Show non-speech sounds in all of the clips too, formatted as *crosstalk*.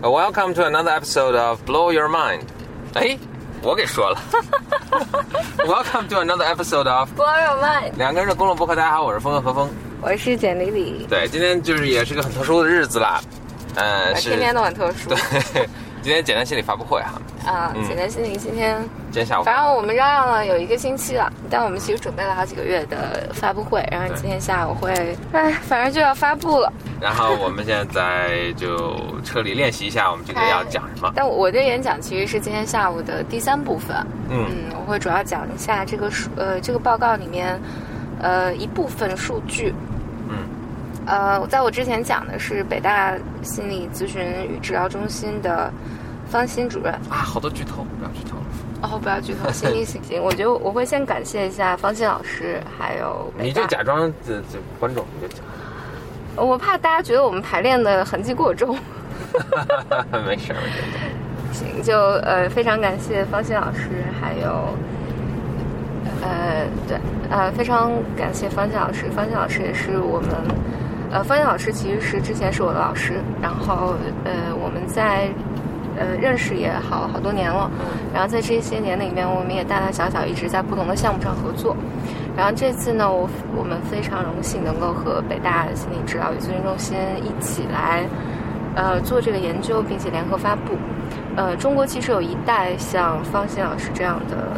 Uh, Welcome to another episode of Blow Your Mind。哎，我给说了。Welcome to another episode of Blow Your Mind，两个人的公路博客。大家好，我是峰哥何峰。我是简丽丽，对，今天就是也是个很特殊的日子啦。呃，是天天都很特殊。对，今天简单心理发布会哈。啊，简单心理今天今天下午。反正我们嚷嚷了有一个星期了，但我们其实准备了好几个月的发布会，然后今天下午会，哎，反正就要发布了。然后我们现在就车里练习一下，我们今天要讲什么。但我的演讲其实是今天下午的第三部分。嗯嗯，我会主要讲一下这个数呃这个报告里面呃一部分数据。嗯。呃，在我之前讲的是北大心理咨询与治疗中心的方欣主任。啊，好多剧透，不要剧透了。哦，不要剧透，行行行行，我觉得我会先感谢一下方欣老师，还有你就假装这这观众，你就讲。我怕大家觉得我们排练的痕迹过重。*laughs* 没事儿，没事儿。行，就呃非常感谢方欣老师，还有呃对呃非常感谢方欣老师，方欣老师也是我们呃方欣老师其实是之前是我的老师，然后呃我们在呃认识也好好多年了，然后在这些年里面，我们也大大小小一直在不同的项目上合作。然后这次呢，我我们非常荣幸能够和北大心理治疗与咨询中心一起来，呃，做这个研究，并且联合发布。呃，中国其实有一代像方欣老师这样的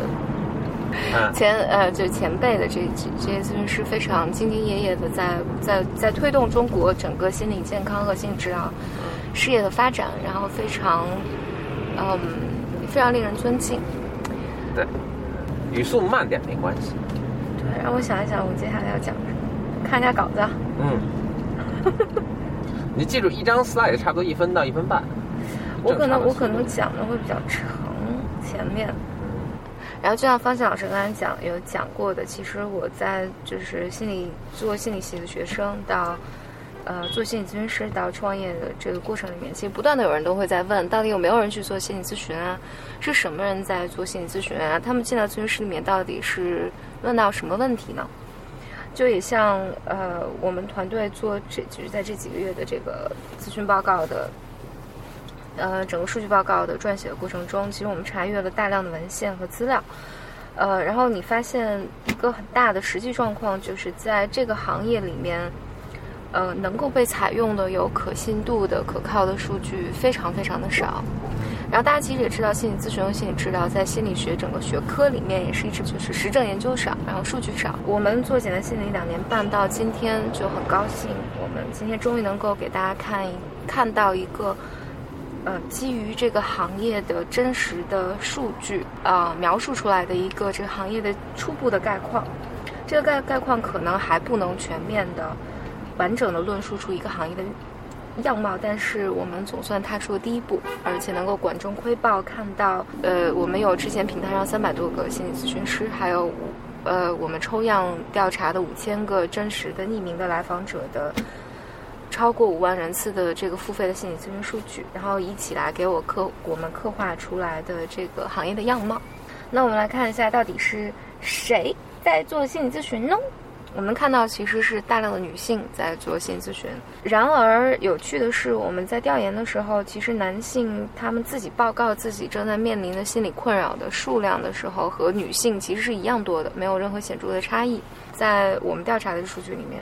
嗯前呃，就前辈的这这这些咨询师，非常兢兢业业的在在在推动中国整个心理健康和心理治疗事业的发展，然后非常嗯非常令人尊敬。对，语速慢点没关系。对，让我想一想，我接下来要讲什么？看一下稿子啊。嗯。你记住，一张 slide 差不多一分到一分半。我可能我可能讲的会比较长，前面。然后就像方向老师刚才讲有讲过的，其实我在就是心理做心理系的学生到，呃做心理咨询师到创业的这个过程里面，其实不断的有人都会在问，到底有没有人去做心理咨询啊？是什么人在做心理咨询啊？他们进到咨询室里面到底是问到什么问题呢？就也像呃我们团队做这就是在这几个月的这个咨询报告的。呃，整个数据报告的撰写的过程中，其实我们查阅了大量的文献和资料，呃，然后你发现一个很大的实际状况，就是在这个行业里面，呃，能够被采用的有可信度的、可靠的数据非常非常的少。然后大家其实也知道，心理咨询和心理治疗在心理学整个学科里面也是一直就是实证研究少，然后数据少。我们做简单心理两年半到今天就很高兴，我们今天终于能够给大家看一看到一个。呃，基于这个行业的真实的数据，呃，描述出来的一个这个行业的初步的概况，这个概概况可能还不能全面的、完整的论述出一个行业的样貌，但是我们总算踏出了第一步，而且能够管中窥豹，看到，呃，我们有之前平台上三百多个心理咨询师，还有，呃，我们抽样调查的五千个真实的匿名的来访者的。超过五万人次的这个付费的心理咨询数据，然后一起来给我刻我们刻画出来的这个行业的样貌。那我们来看一下，到底是谁在做心理咨询呢？我们看到其实是大量的女性在做心理咨询。然而有趣的是，我们在调研的时候，其实男性他们自己报告自己正在面临的心理困扰的数量的时候，和女性其实是一样多的，没有任何显著的差异。在我们调查的数据里面。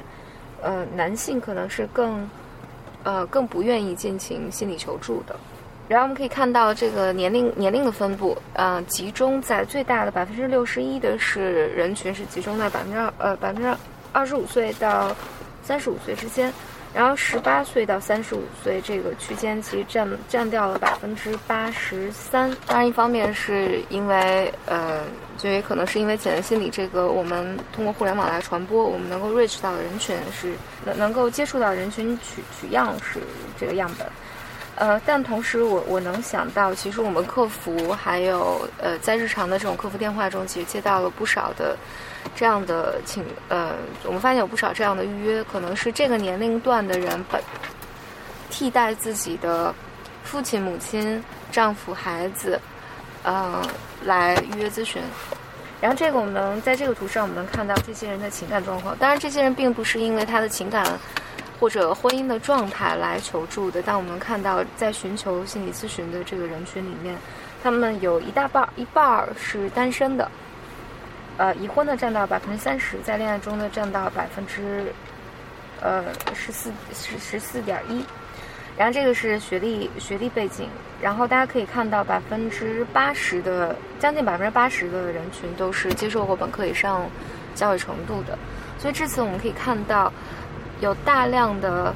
呃，男性可能是更，呃，更不愿意进行心理求助的。然后我们可以看到这个年龄年龄的分布，呃，集中在最大的百分之六十一的是人群是集中在百分之二呃百分之二十五岁到三十五岁之间，然后十八岁到三十五岁这个区间其实占占掉了百分之八十三。当然，一方面是因为呃。就也可能是因为潜在心理这个，我们通过互联网来传播，我们能够 reach 到的人群是能能够接触到人群取取样是这个样本，呃，但同时我我能想到，其实我们客服还有呃在日常的这种客服电话中，其实接到了不少的这样的请呃，我们发现有不少这样的预约，可能是这个年龄段的人本替代自己的父亲、母亲、丈夫、孩子。呃，来预约咨询，然后这个我们能在这个图上，我们能看到这些人的情感状况。当然，这些人并不是因为他的情感或者婚姻的状态来求助的。但我们看到，在寻求心理咨询的这个人群里面，他们有一大半儿一半儿是单身的，呃，已婚的占到百分之三十，在恋爱中的占到百分之呃十四十十四点一。然后这个是学历学历背景，然后大家可以看到百分之八十的将近百分之八十的人群都是接受过本科以上教育程度的，所以至此我们可以看到有大量的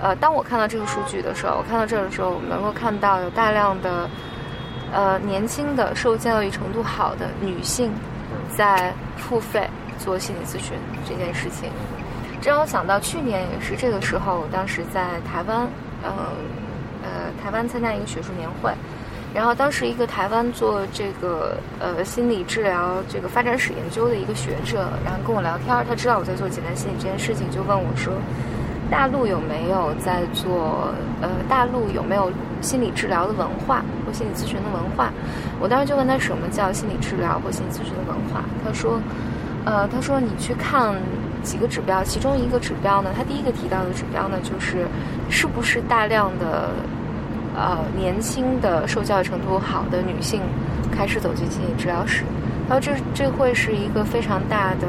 呃，当我看到这个数据的时候，我看到这儿的时候，我们能够看到有大量的呃年轻的受教育程度好的女性在付费做心理咨询这件事情，这让我想到去年也是这个时候，当时在台湾。呃呃，台湾参加一个学术年会，然后当时一个台湾做这个呃心理治疗这个发展史研究的一个学者，然后跟我聊天，他知道我在做简单心理这件事情，就问我说，大陆有没有在做呃大陆有没有心理治疗的文化或心理咨询的文化？我当时就问他什么叫心理治疗或心理咨询的文化？他说，呃，他说你去看。几个指标，其中一个指标呢，他第一个提到的指标呢，就是是不是大量的呃年轻的受教育程度好的女性开始走进心理治疗室。然后这这会是一个非常大的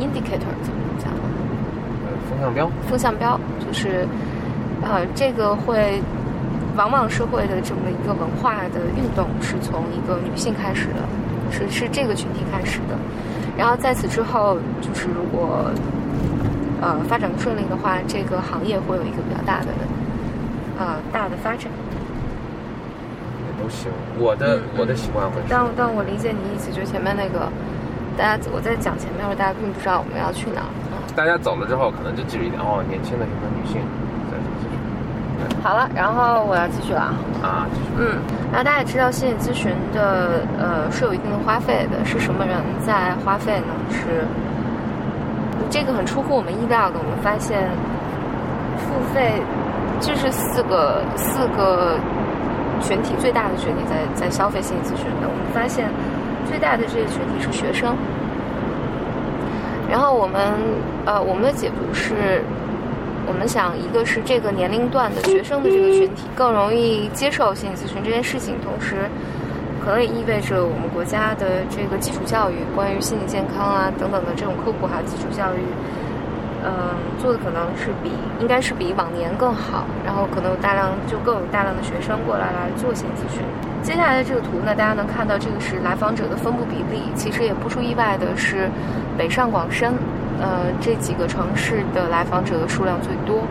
indicator，怎么讲？呃风向标。风向标就是呃，这个会往往社会的这么一个文化的运动是从一个女性开始的，是是这个群体开始的。然后在此之后，就是如果呃发展顺利的话，这个行业会有一个比较大的呃大的发展。也都行，我的我的习惯会。但但我理解你意思，就是前面那个大家我在讲前面的时候，大家并不知道我们要去哪儿。大家走了之后，可能就记住一点哦，年轻的什么女性。好了，然后我要继续了啊。嗯，然后大家也知道，心理咨询的呃是有一定的花费的，是什么人在花费呢？是这个很出乎我们意料的。我们发现付费这是四个四个群体最大的群体在在消费心理咨询的。我们发现最大的这个群体是学生。然后我们呃我们的解读是。我们想，一个是这个年龄段的学生的这个群体更容易接受心理咨询这件事情，同时，可能也意味着我们国家的这个基础教育，关于心理健康啊等等的这种科普还有基础教育，嗯，做的可能是比应该是比往年更好，然后可能有大量就更有大量的学生过来来做心理咨询。接下来的这个图呢，大家能看到这个是来访者的分布比例，其实也不出意外的是，北上广深。呃，这几个城市的来访者的数量最多。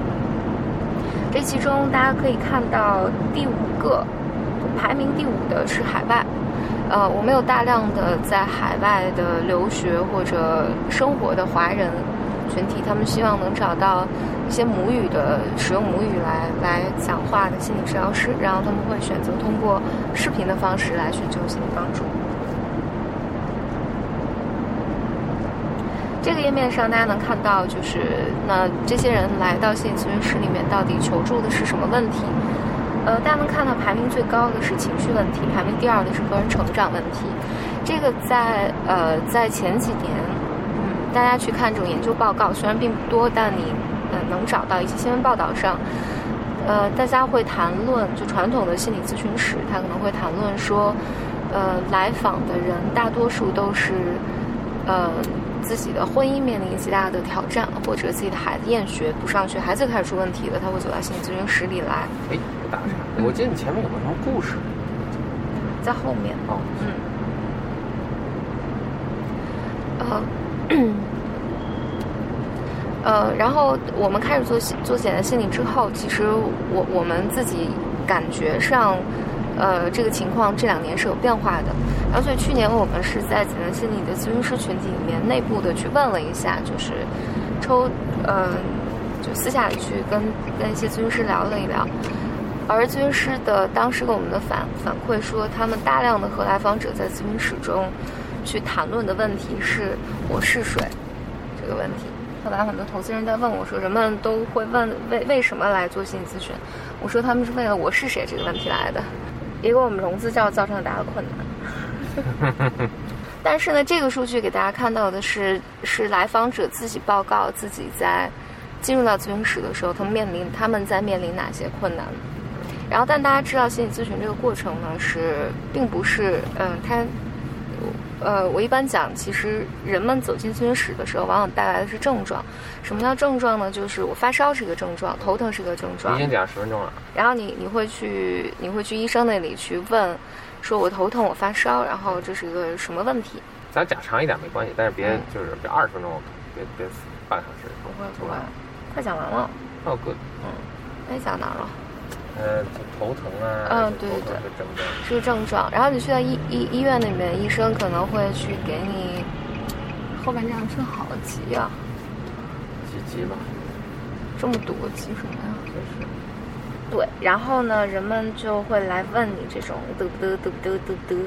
这其中大家可以看到，第五个排名第五的是海外。呃，我们有大量的在海外的留学或者生活的华人群体，他们希望能找到一些母语的使用母语来来讲话的心理治疗师，然后他们会选择通过视频的方式来寻求心理帮助。这个页面上，大家能看到，就是那这些人来到心理咨询室里面，到底求助的是什么问题？呃，大家能看到排名最高的是情绪问题，排名第二的是个人成长问题。这个在呃在前几年，大家去看这种研究报告，虽然并不多，但你呃能找到一些新闻报道上，呃，大家会谈论，就传统的心理咨询室，他可能会谈论说，呃，来访的人大多数都是，呃。自己的婚姻面临极大的挑战，或者自己的孩子厌学不上学，孩子开始出问题了，他会走到心理咨询室里来。哎，我打岔，我记得你前面有个什么故事，在后面哦，嗯，呃，*clears throat* 呃，然后我们开始做做简单心理之后，其实我我们自己感觉上。呃，这个情况这两年是有变化的，然后所以去年我们是在简单心理的咨询师群体里面内部的去问了一下，就是抽，嗯，就私下里去跟跟一些咨询师聊了一聊，而咨询师的当时给我们的反反馈说，他们大量的和来访者在咨询室中去谈论的问题是“我是谁”这个问题。后来很多投资人在问我说，人们都会问为为什么来做心理咨询？我说他们是为了“我是谁”这个问题来的。也给我们融资造造成了大的困难，*laughs* 但是呢，这个数据给大家看到的是，是来访者自己报告自己在进入到咨询室的时候，他们面临他们在面临哪些困难。然后，但大家知道心理咨询这个过程呢，是并不是嗯，它呃，我一般讲，其实人们走进咨询室的时候，往往带来的是症状。什么叫症状呢？就是我发烧是一个症状，头疼是一个症状。已经讲十分钟了。然后你你会去你会去医生那里去问，说我头疼，我发烧，然后这是一个什么问题？咱讲长一点没关系，但是别就是别二十分钟，别别半个小时。不会不会，快讲完了。哦，good。嗯，那讲哪了？呃，头疼啊。嗯，对对对，是个症状。然后你去到医医医院里面，医生可能会去给你。后半张真好急啊！急急吧。这么多急什么呀？就是。对，然后呢，人们就会来问你这种嘚不嘚嘚不嘚嘚不嘚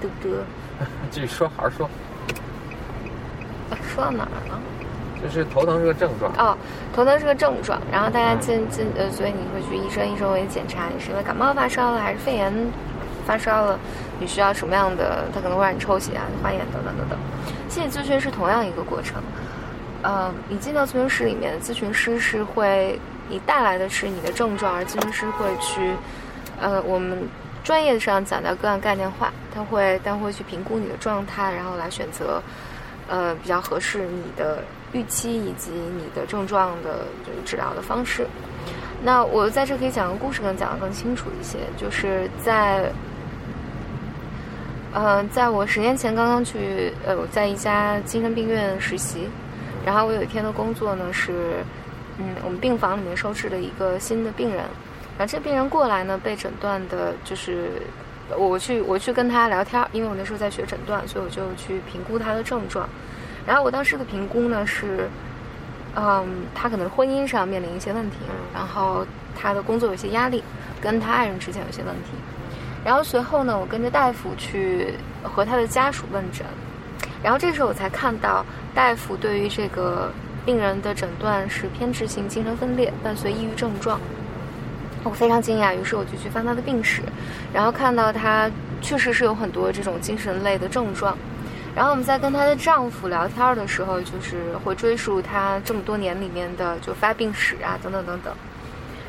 嘚不嘚。*laughs* 继续说，好好说。说到哪儿了？就是头疼是个症状哦，头疼是个症状。然后大家进进呃，所以你会去医生，医生会检查你是因为感冒发烧了还是肺炎发烧了，你需要什么样的？他可能会让你抽血啊、化验等等等等。心理咨询是同样一个过程。呃，你进到咨询室里面，咨询师是会你带来的是你的症状，而咨询师会去呃，我们专业上讲叫个案概念化，他会他会去评估你的状态，然后来选择呃比较合适你的。预期以及你的症状的治疗的方式，那我在这可以讲个故事，能讲得更清楚一些。就是在，呃，在我十年前刚刚去，呃，我在一家精神病院实习，然后我有一天的工作呢是，嗯，我们病房里面收治了一个新的病人，然后这病人过来呢被诊断的就是，我去我去跟他聊天，因为我那时候在学诊断，所以我就去评估他的症状。然后我当时的评估呢是，嗯，他可能婚姻上面临一些问题，然后他的工作有些压力，跟他爱人之间有些问题。然后随后呢，我跟着大夫去和他的家属问诊，然后这时候我才看到大夫对于这个病人的诊断是偏执性精神分裂伴随抑郁症状。我非常惊讶，于是我就去翻他的病史，然后看到他确实是有很多这种精神类的症状。然后我们在跟她的丈夫聊天的时候，就是会追溯她这么多年里面的就发病史啊，等等等等。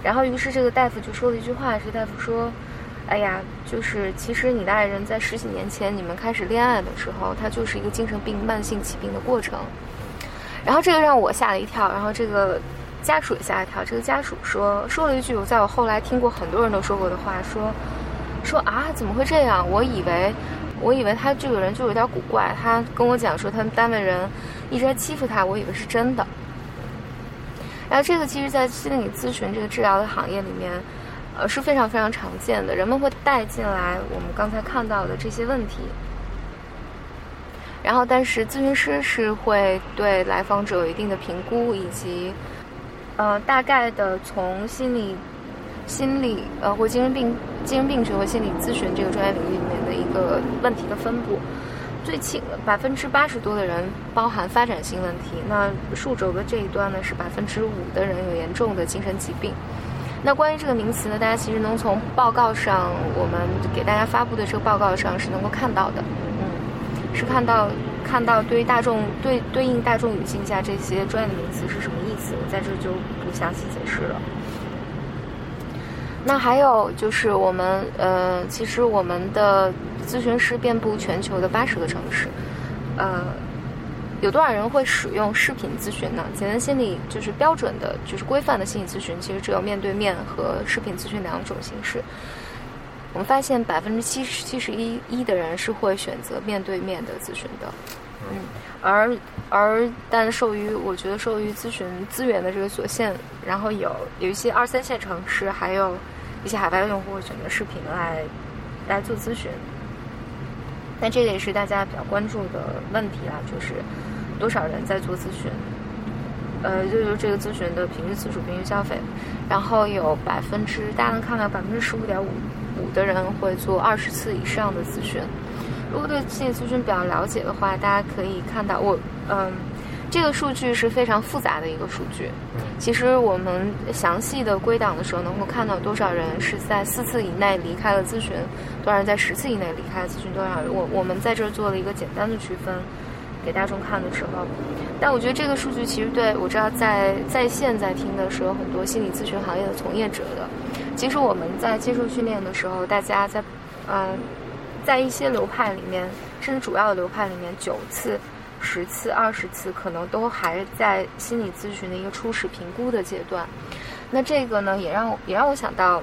然后于是这个大夫就说了一句话，这大夫说：“哎呀，就是其实你的爱人在十几年前你们开始恋爱的时候，他就是一个精神病慢性疾病的过程。”然后这个让我吓了一跳，然后这个家属也吓一跳。这个家属说说了一句我在我后来听过很多人都说过的话，说说啊怎么会这样？我以为。我以为他这个人就有点古怪，他跟我讲说他们单位人一直在欺负他，我以为是真的。然后这个其实，在心理咨询这个治疗的行业里面，呃是非常非常常见的，人们会带进来我们刚才看到的这些问题。然后，但是咨询师是会对来访者有一定的评估，以及呃大概的从心理。心理呃或精神病精神病学或心理咨询这个专业领域里面的一个问题的分布，最轻百分之八十多的人包含发展性问题，那数轴的这一端呢是百分之五的人有严重的精神疾病。那关于这个名词呢，大家其实能从报告上我们给大家发布的这个报告上是能够看到的，嗯，是看到看到对于大众对对应大众语境下这些专业的名词是什么意思，我在这就不详细解释了。那还有就是我们呃，其实我们的咨询师遍布全球的八十个城市，呃，有多少人会使用视频咨询呢？简单心理就是标准的，就是规范的心理咨询，其实只有面对面和视频咨询两种形式。我们发现百分之七十七十一一的人是会选择面对面的咨询的，嗯，而而但受于我觉得受于咨询资源的这个所限，然后有有一些二三线城市还有。一些海外用户会选择视频来来做咨询，但这个也是大家比较关注的问题啦，就是多少人在做咨询？呃，就是这个咨询的平均次数、平均消费，然后有百分之大家能看到百分之十五点五五的人会做二十次以上的咨询。如果对心理咨询比较了解的话，大家可以看到我嗯。这个数据是非常复杂的一个数据。其实我们详细的归档的时候，能够看到多少人是在四次以内离开了咨询，多少人在十次以内离开了咨询，多少人。我我们在这儿做了一个简单的区分。给大众看的时候。但我觉得这个数据其实对我知道在在线在听的是有很多心理咨询行业的从业者的。其实我们在接受训练的时候，大家在嗯在一些流派里面，甚至主要的流派里面，九次、十次、二十次，可能都还在心理咨询的一个初始评估的阶段。那这个呢，也让也让我想到，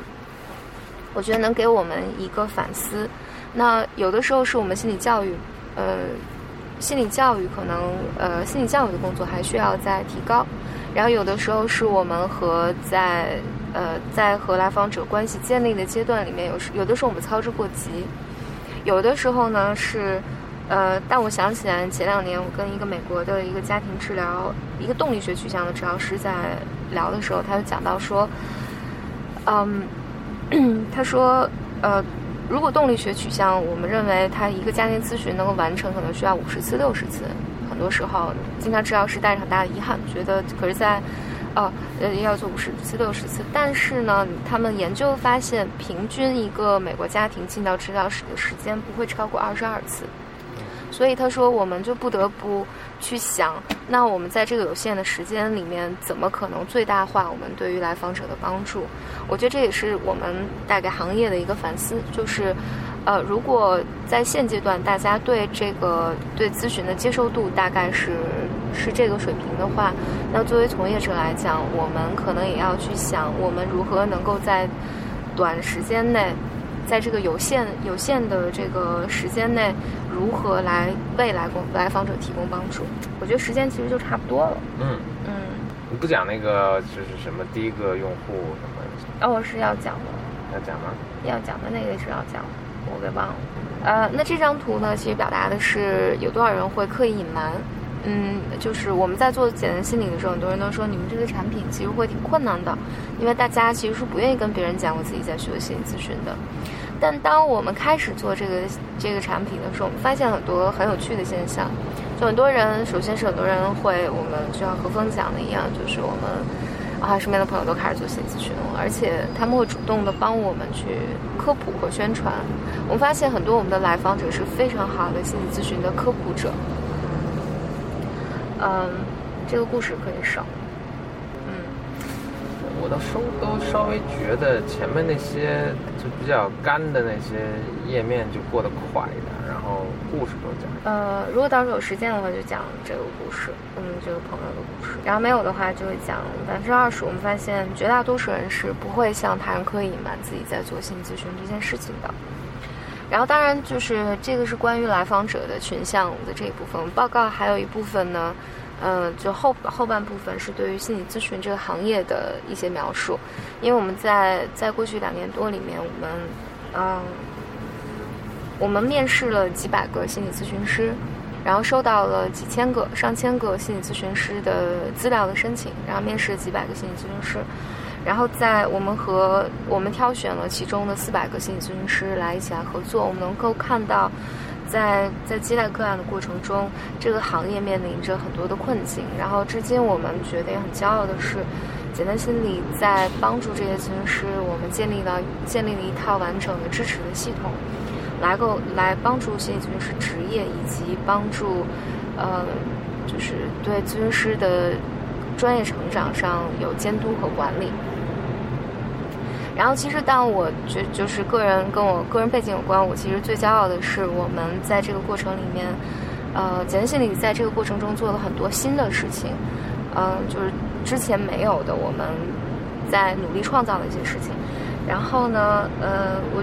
我觉得能给我们一个反思。那有的时候是我们心理教育，呃，心理教育可能呃，心理教育的工作还需要再提高。然后有的时候是我们和在呃在和来访者关系建立的阶段里面，有时有的时候我们操之过急，有的时候呢是呃，但我想起来前两年我跟一个美国的一个家庭治疗一个动力学取向的治疗师在。聊的时候，他就讲到说，嗯，*clears throat* 他说，呃，如果动力学取向，我们认为他一个家庭咨询能够完成，可能需要五十次、六十次。很多时候，经常治疗师带着很大的遗憾，觉得可是在，哦，呃，要做五十次、六十次。但是呢，他们研究发现，平均一个美国家庭进到治疗室的时间不会超过二十二次。所以他说，我们就不得不。去想，那我们在这个有限的时间里面，怎么可能最大化我们对于来访者的帮助？我觉得这也是我们带给行业的一个反思，就是，呃，如果在现阶段大家对这个对咨询的接受度大概是是这个水平的话，那作为从业者来讲，我们可能也要去想，我们如何能够在短时间内。在这个有限有限的这个时间内，如何来为来供来访者提供帮助？我觉得时间其实就差不多了。嗯嗯，你不讲那个就是什么第一个用户什么？哦，是要讲的。要讲吗？要讲的那个是要讲，我给忘了。呃，那这张图呢，其实表达的是有多少人会刻意隐瞒。嗯，就是我们在做简单心理的时候，很多人都说你们这个产品其实会挺困难的，因为大家其实是不愿意跟别人讲我自己在学心理咨询的。但当我们开始做这个这个产品的时候，我们发现很多很有趣的现象。就很多人，首先是很多人会，我们就像何峰讲的一样，就是我们啊身边的朋友都开始做心理咨询了，而且他们会主动的帮我们去科普和宣传。我们发现很多我们的来访者是非常好的心理咨询的科普者。嗯，这个故事可以省。我都稍都稍微觉得前面那些就比较干的那些页面就过得快一点，然后故事都讲。呃，如果到时候有时间的话，就讲这个故事，嗯，这个朋友的故事。然后没有的话，就会讲百分之二十。我们发现绝大多数人是不会向他人刻意隐瞒自己在做心理咨询这件事情的。然后当然就是这个是关于来访者的群像的这一部分报告，还有一部分呢。嗯，就后后半部分是对于心理咨询这个行业的一些描述，因为我们在在过去两年多里面，我们嗯，我们面试了几百个心理咨询师，然后收到了几千个、上千个心理咨询师的资料的申请，然后面试了几百个心理咨询师，然后在我们和我们挑选了其中的四百个心理咨询师来一起来合作，我们能够看到。在在接待个案的过程中，这个行业面临着很多的困境。然后，至今我们觉得也很骄傲的是，简单心理在帮助这些咨询师，我们建立了建立了一套完整的支持的系统，来够来帮助心理咨询师职业，以及帮助呃，就是对咨询师的专业成长上有监督和管理。然后，其实，当我觉就是个人跟我个人背景有关，我其实最骄傲的是，我们在这个过程里面，呃，简单心理在这个过程中做了很多新的事情，嗯，就是之前没有的，我们在努力创造的一些事情。然后呢，呃，我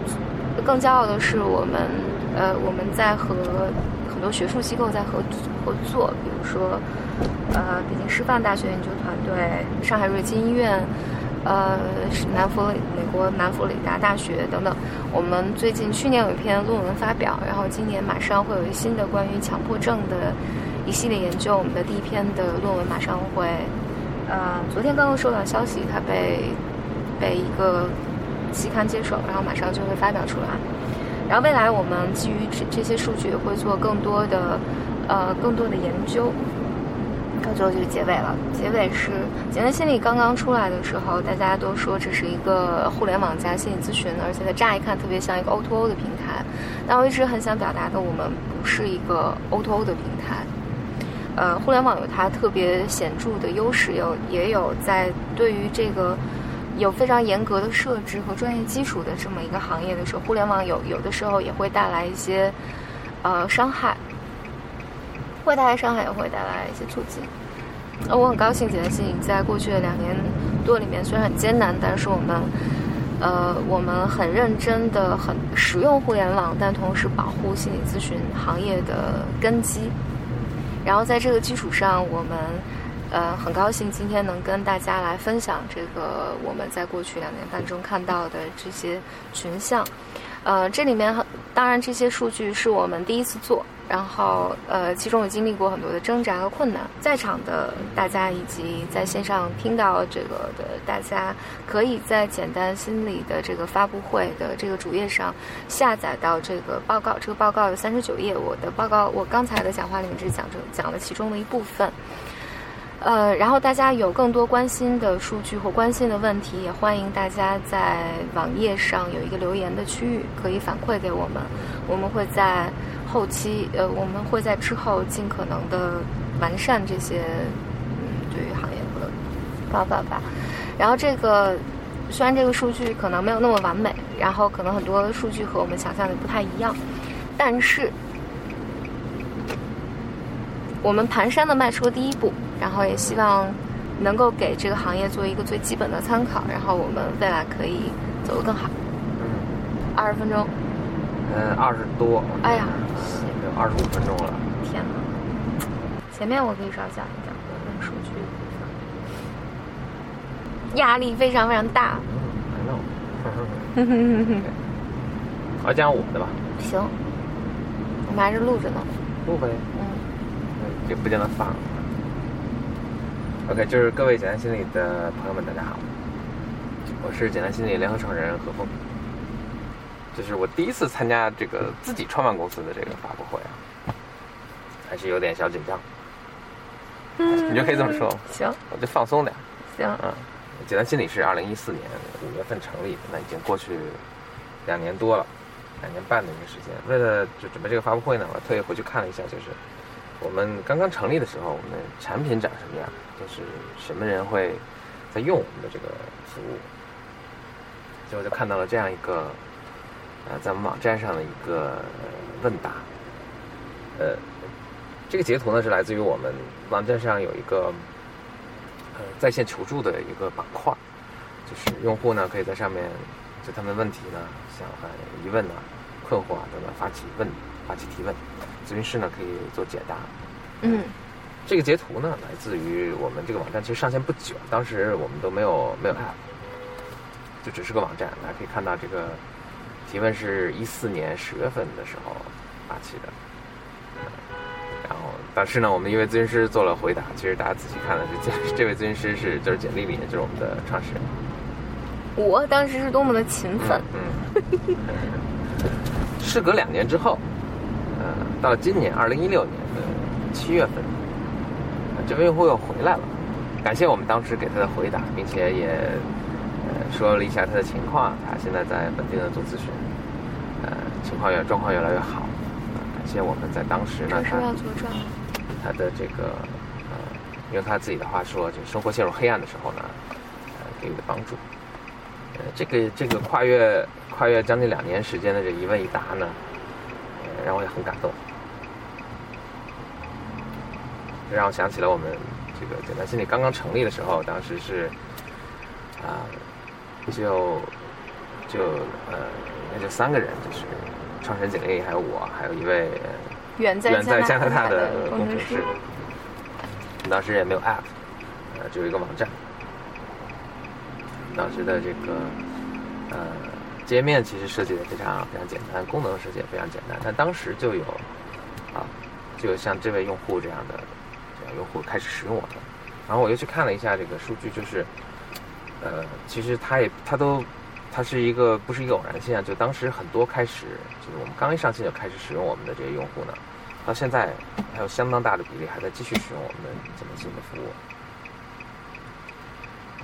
更骄傲的是，我们呃，我们在和很多学术机构在合合作，比如说，呃，北京师范大学研究团队、上海瑞金医院。呃，南佛美国南佛罗里达大学等等。我们最近去年有一篇论文发表，然后今年马上会有一新的关于强迫症的一系列研究。我们的第一篇的论文马上会，呃，昨天刚刚收到消息，它被被一个期刊接手，然后马上就会发表出来。然后未来我们基于这这些数据会做更多的呃更多的研究。到最后就是结尾了。结尾是简单心理刚刚出来的时候，大家都说这是一个互联网加心理咨询，而且它乍一看特别像一个 O2O 的平台。但我一直很想表达的，我们不是一个 O2O 的平台。呃，互联网有它特别显著的优势，有也有在对于这个有非常严格的设置和专业基础的这么一个行业的时候，互联网有有的时候也会带来一些呃伤害，会带来伤害，也会带来一些促进。那，我很高兴，简单心理在过去的两年多里面，虽然很艰难，但是我们，呃，我们很认真的、很使用互联网，但同时保护心理咨询行业的根基。然后在这个基础上，我们，呃，很高兴今天能跟大家来分享这个我们在过去两年半中看到的这些群像。呃，这里面当然这些数据是我们第一次做。然后，呃，其中也经历过很多的挣扎和困难。在场的大家以及在线上听到这个的大家，可以在简单心理的这个发布会的这个主页上下载到这个报告。这个报告有三十九页，我的报告我刚才的讲话里面只讲着讲了其中的一部分。呃，然后大家有更多关心的数据或关心的问题，也欢迎大家在网页上有一个留言的区域，可以反馈给我们，我们会在。后期，呃，我们会在之后尽可能的完善这些，嗯，对于行业的报告吧。然后这个虽然这个数据可能没有那么完美，然后可能很多数据和我们想象的不太一样，但是我们蹒跚的迈出了第一步，然后也希望能够给这个行业做一个最基本的参考，然后我们未来可以走得更好。二十分钟。嗯，二十多。哎呀。二十五分钟了，天哪！前面我可以稍讲一讲问数据，压力非常非常大。嗯，*laughs* 我讲我的吧。行，我们还是录着呢。录呗。嗯。就不见得放。OK，就是各位简单心理的朋友们，大家好，我是简单心理联合创始人何峰。这是我第一次参加这个自己创办公司的这个发布会啊，还是有点小紧张。嗯，你就可以这么说。行，我就放松点。行。嗯，简单心理是二零一四年五月份成立的，那已经过去两年多了，两年半的一个时间。为了就准备这个发布会呢，我特意回去看了一下，就是我们刚刚成立的时候，我们的产品长什么样，就是什么人会在用我们的这个服务，所以我就看到了这样一个。呃，在我们网站上的一个问答，呃，这个截图呢是来自于我们网站上有一个呃在线求助的一个板块，就是用户呢可以在上面就他们问题呢、想法、疑问啊、困惑啊等等发起问、发起提问，咨询师呢可以做解答。嗯，这个截图呢来自于我们这个网站，其实上线不久，当时我们都没有没有 app，就只是个网站，大家可以看到这个。提问是一四年十月份的时候发起的，然后当时呢，我们一位咨询师做了回答。其实大家仔细看了，这 *laughs* 这位咨询师是就是简历里，就是我们的创始人。我当时是多么的勤奋。嗯。*laughs* 事隔两年之后，呃，到今年二零一六年的七月份，这位用户又回来了，感谢我们当时给他的回答，并且也。说了一下他的情况，他现在在本地呢做咨询，呃，情况越状况越来越好，感谢我们在当时呢，他他的这个呃，用他自己的话说，就生活陷入黑暗的时候呢，呃，给予的帮助，呃，这个这个跨越跨越将近两年时间的这一问一答呢，呃，让我也很感动，让我想起了我们这个简单心理刚刚成立的时候，当时是啊。就就呃，那就三个人，就是创始人简历，还有我，还有一位远在加拿大的工程师。当时也没有 app，呃，只有一个网站。当时的这个呃界面其实设计的非常非常简单，功能设计也非常简单。但当时就有啊，就像这位用户这样的这样用户开始使用我们，然后我又去看了一下这个数据，就是。呃，其实它也它都，它是一个不是一个偶然现象，就当时很多开始就是我们刚一上线就开始使用我们的这些用户呢，到现在还有相当大的比例还在继续使用我们的这么新的服务。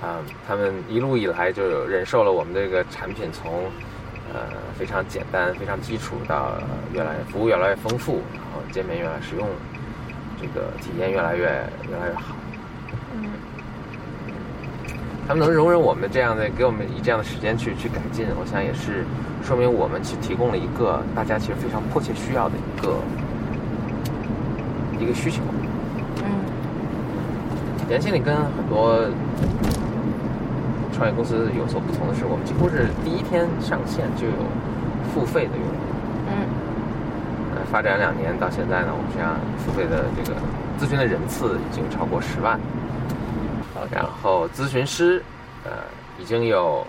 啊，他们一路以来就忍受了我们这个产品从呃非常简单、非常基础到越来服务越来越丰富，然后界面越来越实用，这个体验越来越越来越好。嗯他们能容忍我们这样的，给我们以这样的时间去去改进，我想也是说明我们其实提供了一个大家其实非常迫切需要的一个一个需求。嗯年轻里跟很多创业公司有所不同的是，我们几乎是第一天上线就有付费的用户。嗯呃，发展两年到现在呢，我们实际上付费的这个咨询的人次已经超过十万，然后咨询师，呃，已经有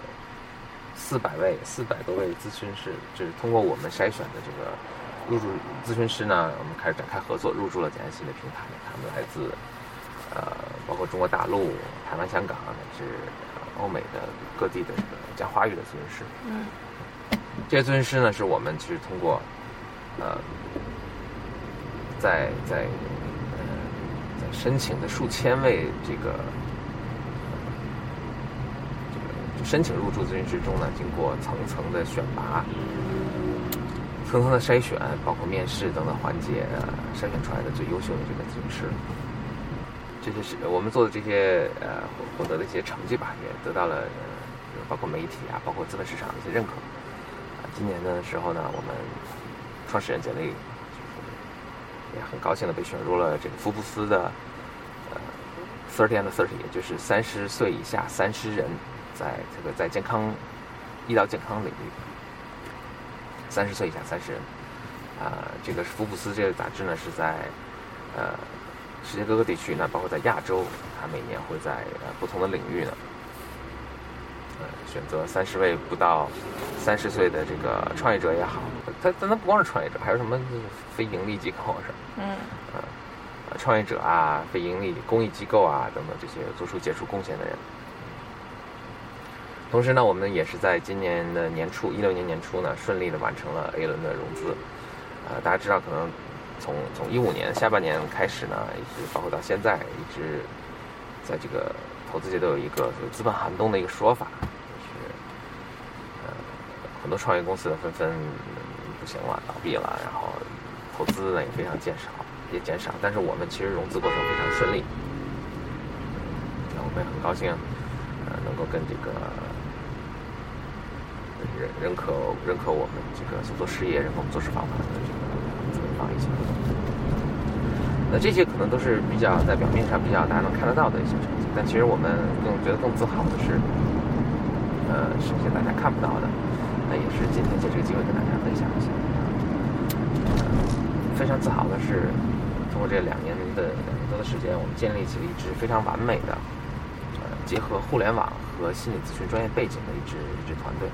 四百位、四百多位咨询师，就是通过我们筛选的这个入驻咨询师呢，我们开始展开合作，入驻了简信的平台。他们来自呃，包括中国大陆、台湾、香港乃至欧美的各地的这个讲华语的咨询师。嗯这些咨询师呢，是我们其实通过，呃，在在呃申请的数千位这个申请入驻咨询师中呢，经过层层的选拔、层层的筛选，包括面试等等环节，筛选出来的最优秀的这个咨询师。这些是我们做的这些呃获得的一些成绩吧，也得到了呃包括媒体啊，包括资本市场的一些认可。啊，今年的时候呢，我们创始人简历就是也很高兴的被选入了这个福布斯的呃 thirty and thirty，也就是三十岁以下三十人，在这个在健康医疗健康领域，三十岁以下三十人，啊、这个福布斯这个杂志呢是在呃世界各个地区呢，包括在亚洲，它每年会在呃不同的领域呢。呃，选择三十位不到三十岁的这个创业者也好，他但他不光是创业者，还有什么就是非盈利机构是吧？嗯呃，创业者啊、非盈利公益机构啊等等这些做出杰出贡献的人。同时呢，我们也是在今年的年初，一六年年初呢，顺利的完成了 A 轮的融资。呃，大家知道，可能从从一五年下半年开始呢，一直包括到现在，一直在这个投资界都有一个资本寒冬的一个说法，就是呃很多创业公司呢纷纷不行了，倒闭了，然后投资呢也非常减少，也减少。但是我们其实融资过程非常顺利，那我们也很高兴，呃，能够跟这个认认可认可我们这个所做事业、认可我们做事方法的这个资本方一些。那这些可能都是比较在表面上比较大家能看得到的一些成绩，但其实我们更觉得更自豪的是，呃，是一些大家看不到的。那也是今天借这个机会跟大家分享一下。呃非常自豪的是，通过这两年的两年多的时间，我们建立起了一支非常完美的，结合互联网和心理咨询专业背景的一支一支团队，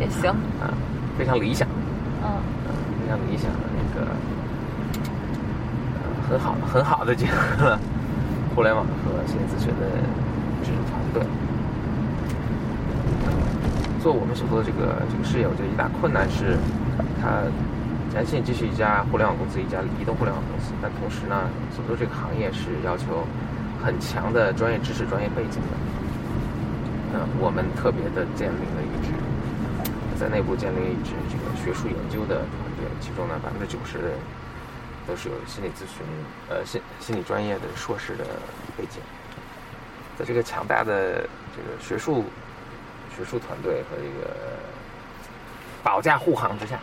也行。啊、非常理想，嗯呃，非常理想的那个，呃，很好很好的结合了互联网和心理咨询的一支团队。做我们所做的这个这个事业，我觉得一大困难是，它展信既是一家互联网公司，一家移动互联网公司，但同时呢，所做这个行业是要求很强的专业知识、专业背景的。呃，我们特别的建立了一支，在内部建立了一支这个学术研究的团队，其中呢百分之九十人都是有心理咨询呃心心理专业的硕士的背景。在这个强大的这个学术学术团队和这个保驾护航之下，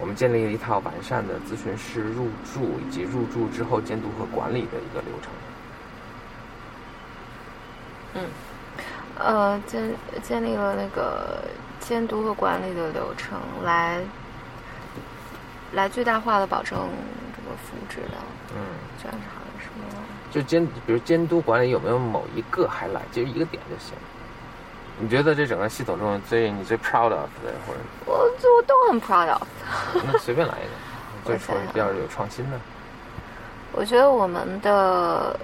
我们建立了一套完善的咨询师入驻以及入驻之后监督和管理的一个流程。嗯呃，建建立了那个监督和管理的流程，来来最大化的保证这个服务质量。嗯，这样是好的是吗？就监，比如监督管理有没有某一个 highlight，就一个点就行。你觉得这整个系统中最你最 proud of 的，或者我我都很 proud of。那随便来一个，*laughs* 我最说想想比较有创新的。我觉得我们的，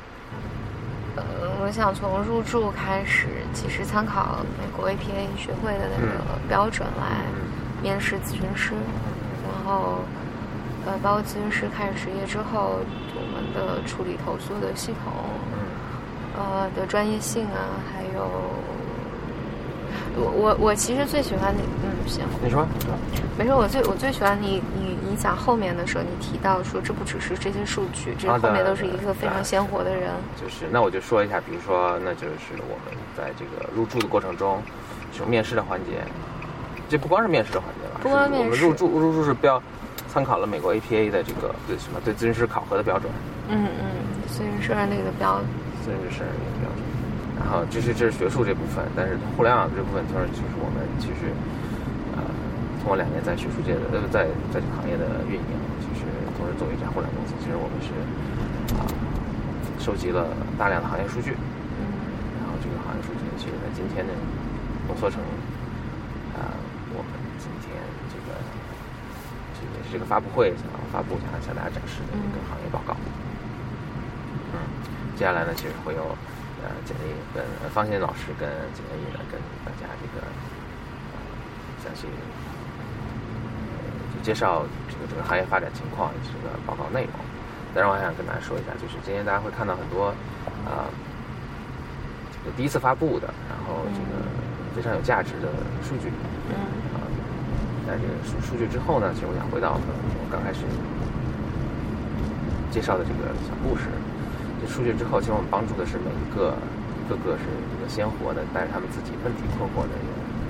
呃，我想从入驻开始，其实参考美国 APA 学会的那个标准来面试咨询师，然后，呃，包括咨询师开始执业之后，我们的处理投诉的系统，嗯呃的专业性啊，还有，我我我其实最喜欢你，嗯，行，你说，没事，我最我最喜欢你你你讲后面的时候，你提到说这不只是这些数据，这后面都是一个非常鲜活的人。就是那我就说一下，比如说，那就是我们在这个入住的过程中，就面试的环节，这不光是面试的环节吧，不光面试我们入住入住是标参考了美国 APA 的这个对什么对咨询师考核的标准，嗯嗯，咨询师那个标，咨询师那个标准。然后这是这是学术这部分，但是互联网这部分就是就是我们其实呃通过两年在学术界的呃在在这个行业的运营，其实同时作为一家互联网公司，其实我们是啊、收集了大量的行业数据。嗯然后这个行业数据，其实在今天呢浓缩成啊、我们今天这个这个这个发布会想要发布想要向大家展示的一个行业报告。嗯，接下来呢，其实会有呃简历跟呃方欣老师跟简历呢跟大家这个呃详细呃就介绍这个整个行业发展情况以及这个报告内容。当然，我还想跟大家说一下，就是今天大家会看到很多啊。这个第一次发布的，然后这个非常有价值的数据嗯啊。在这个数数据之后呢，其实我想回到我刚开始介绍的这个小故事。这数据之后，其实我们帮助的是每一个一个个是这个鲜活的，带着他们自己问题困惑的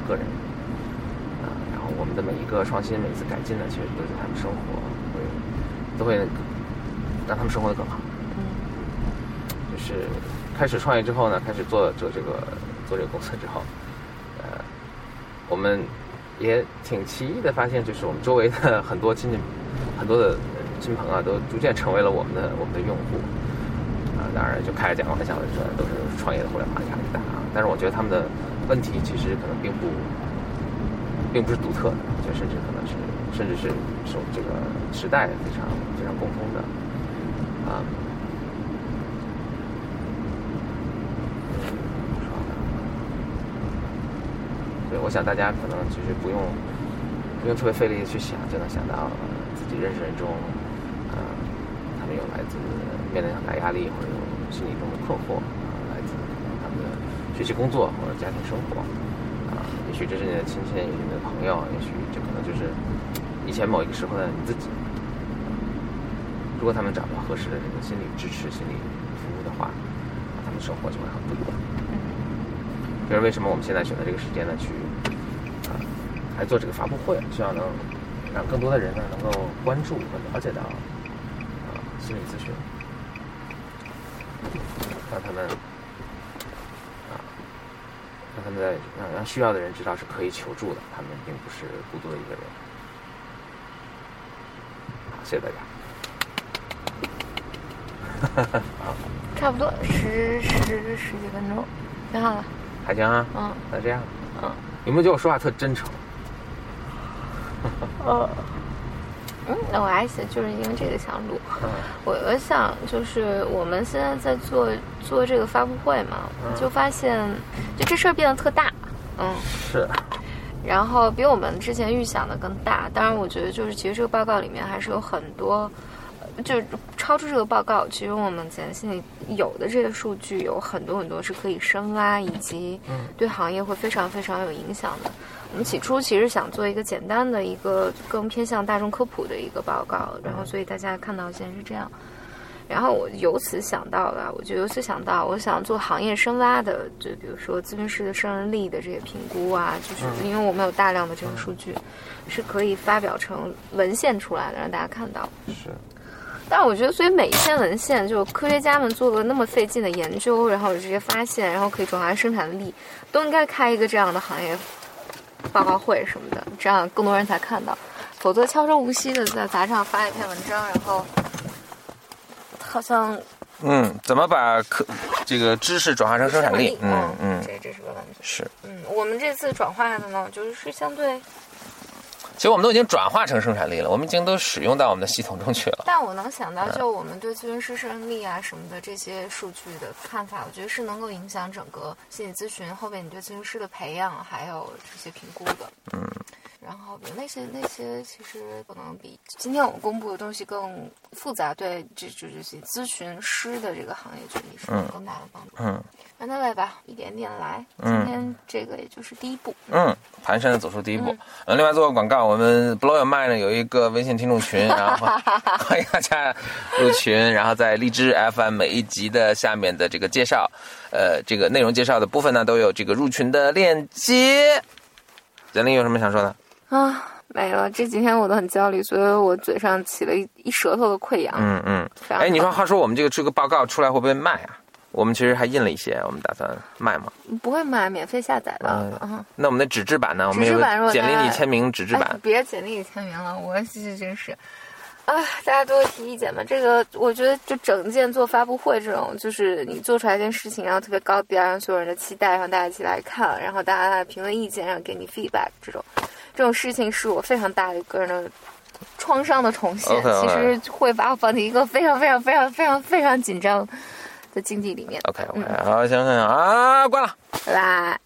个人啊。然后我们的每一个创新，每一次改进呢，其实都是他们生活会都会让他们生活的更好。嗯就是开始创业之后呢，开始做做这个做这个公司之后，呃，我们也挺奇异的发现，就是我们周围的很多亲戚、很多的亲朋啊，都逐渐成为了我们的我们的用户。当然就开着讲玩笑的说，都是创业的互联网压力大啊。但是我觉得他们的问题其实可能并不，并不是独特的，就甚至可能是，甚至是受这个时代非常非常共通的啊。对，我想大家可能其实不用不用特别费力的去想，就能想到、自己认识人中，呃，他们有来自面临很大压力或者心理中的困惑，啊、来自他们的学习、工作或者家庭生活，啊、也许这是你的亲戚，也许你的朋友，也许这可能就是以前某一个时候的你自己。如果他们找到合适的这个心理支持、心理服务的话，啊他们生活就会很不一样。嗯这是为什么我们现在选择这个时间呢，去啊来做这个发布会，希望能让更多的人呢能够关注和了解到啊心理咨询，让他们啊让他们在让让需要的人知道是可以求助的，他们并不是孤独的一个人。好，谢谢大家。*laughs* 差不多十十十几分钟，挺好了。还行啊，嗯那这样，嗯有没有觉得我说话特真诚？呃嗯，那我还想就是因为这个想录。嗯我我想就是我们现在在做做这个发布会嘛，嗯就发现就这事儿变得特大，嗯，是，然后比我们之前预想的更大。当然，我觉得就是其实这个报告里面还是有很多，呃就是超出这个报告，其实我们前心里有的这些数据有很多很多是可以深挖，以及嗯对行业会非常非常有影响的。我们起初其实想做一个简单的一个更偏向大众科普的一个报告，然后所以大家看到现在是这样。然后我由此想到了，我就由此想到，我想做行业深挖的，就比如说咨询师的胜任力的这些评估啊，就是因为我们有大量的这个数据，是可以发表成文献出来的，让大家看到。是，但我觉得，所以每一篇文献，就科学家们做了那么费劲的研究，然后有这些发现，然后可以转化生产力，都应该开一个这样的行业报告会什么的，这样更多人才看到。否则悄声无息的在杂志上发一篇文章，然后好像嗯，怎么把科这个知识转化成生产力？嗯嗯嗯，这这是个问题。是。嗯，我们这次转化的呢，就是相对，其实我们都已经转化成生产力了，我们已经都使用到我们的系统中去了。但我能想到，就我们对咨询师胜任力啊什么的这些数据的看法，我觉得是能够影响整个心理咨询后面你对咨询师的培养还有这些评估的。嗯。然后比如那些那些其实可能比今天我们公布的东西更复杂，对这这这些咨询师的这个行业群体是有更大的帮助。嗯慢慢来吧，一点点来。嗯今天这个也就是第一步。嗯，蹒跚的走出第一步。嗯，另外做个广告，我们 Blow Your Mind 呢有一个微信听众群，然后 *laughs* 欢迎大家入群，然后在荔枝 FM 每一集的下面的这个介绍，呃，这个内容介绍的部分呢都有这个入群的链接。简历有什么想说的？啊，没了。这几天我都很焦虑，所以我嘴上起了一一舌头的溃疡。嗯嗯。哎，你说，话说我们这个这个报告出来会不会卖啊？我们其实还印了一些，我们打算卖吗。不会卖，免费下载的。嗯嗯，那我们的纸质版呢？我们有纸质版如果简历你签名纸质哎版。别简历你签名了，我这真是。啊，大家多提意见吧。这个我觉得，就整件做发布会这种，就是你做出来一件事情，然后特别高调，让所有人的期待，让大家一起来看，然后大家来评论意见，然后给你 feedback，这种这种事情是我非常大的个人的创伤的重现。其实会把我放进一个非常非常非常非常非常紧张的境地里面。OK OK，好，行行行啊，关了。拜拜。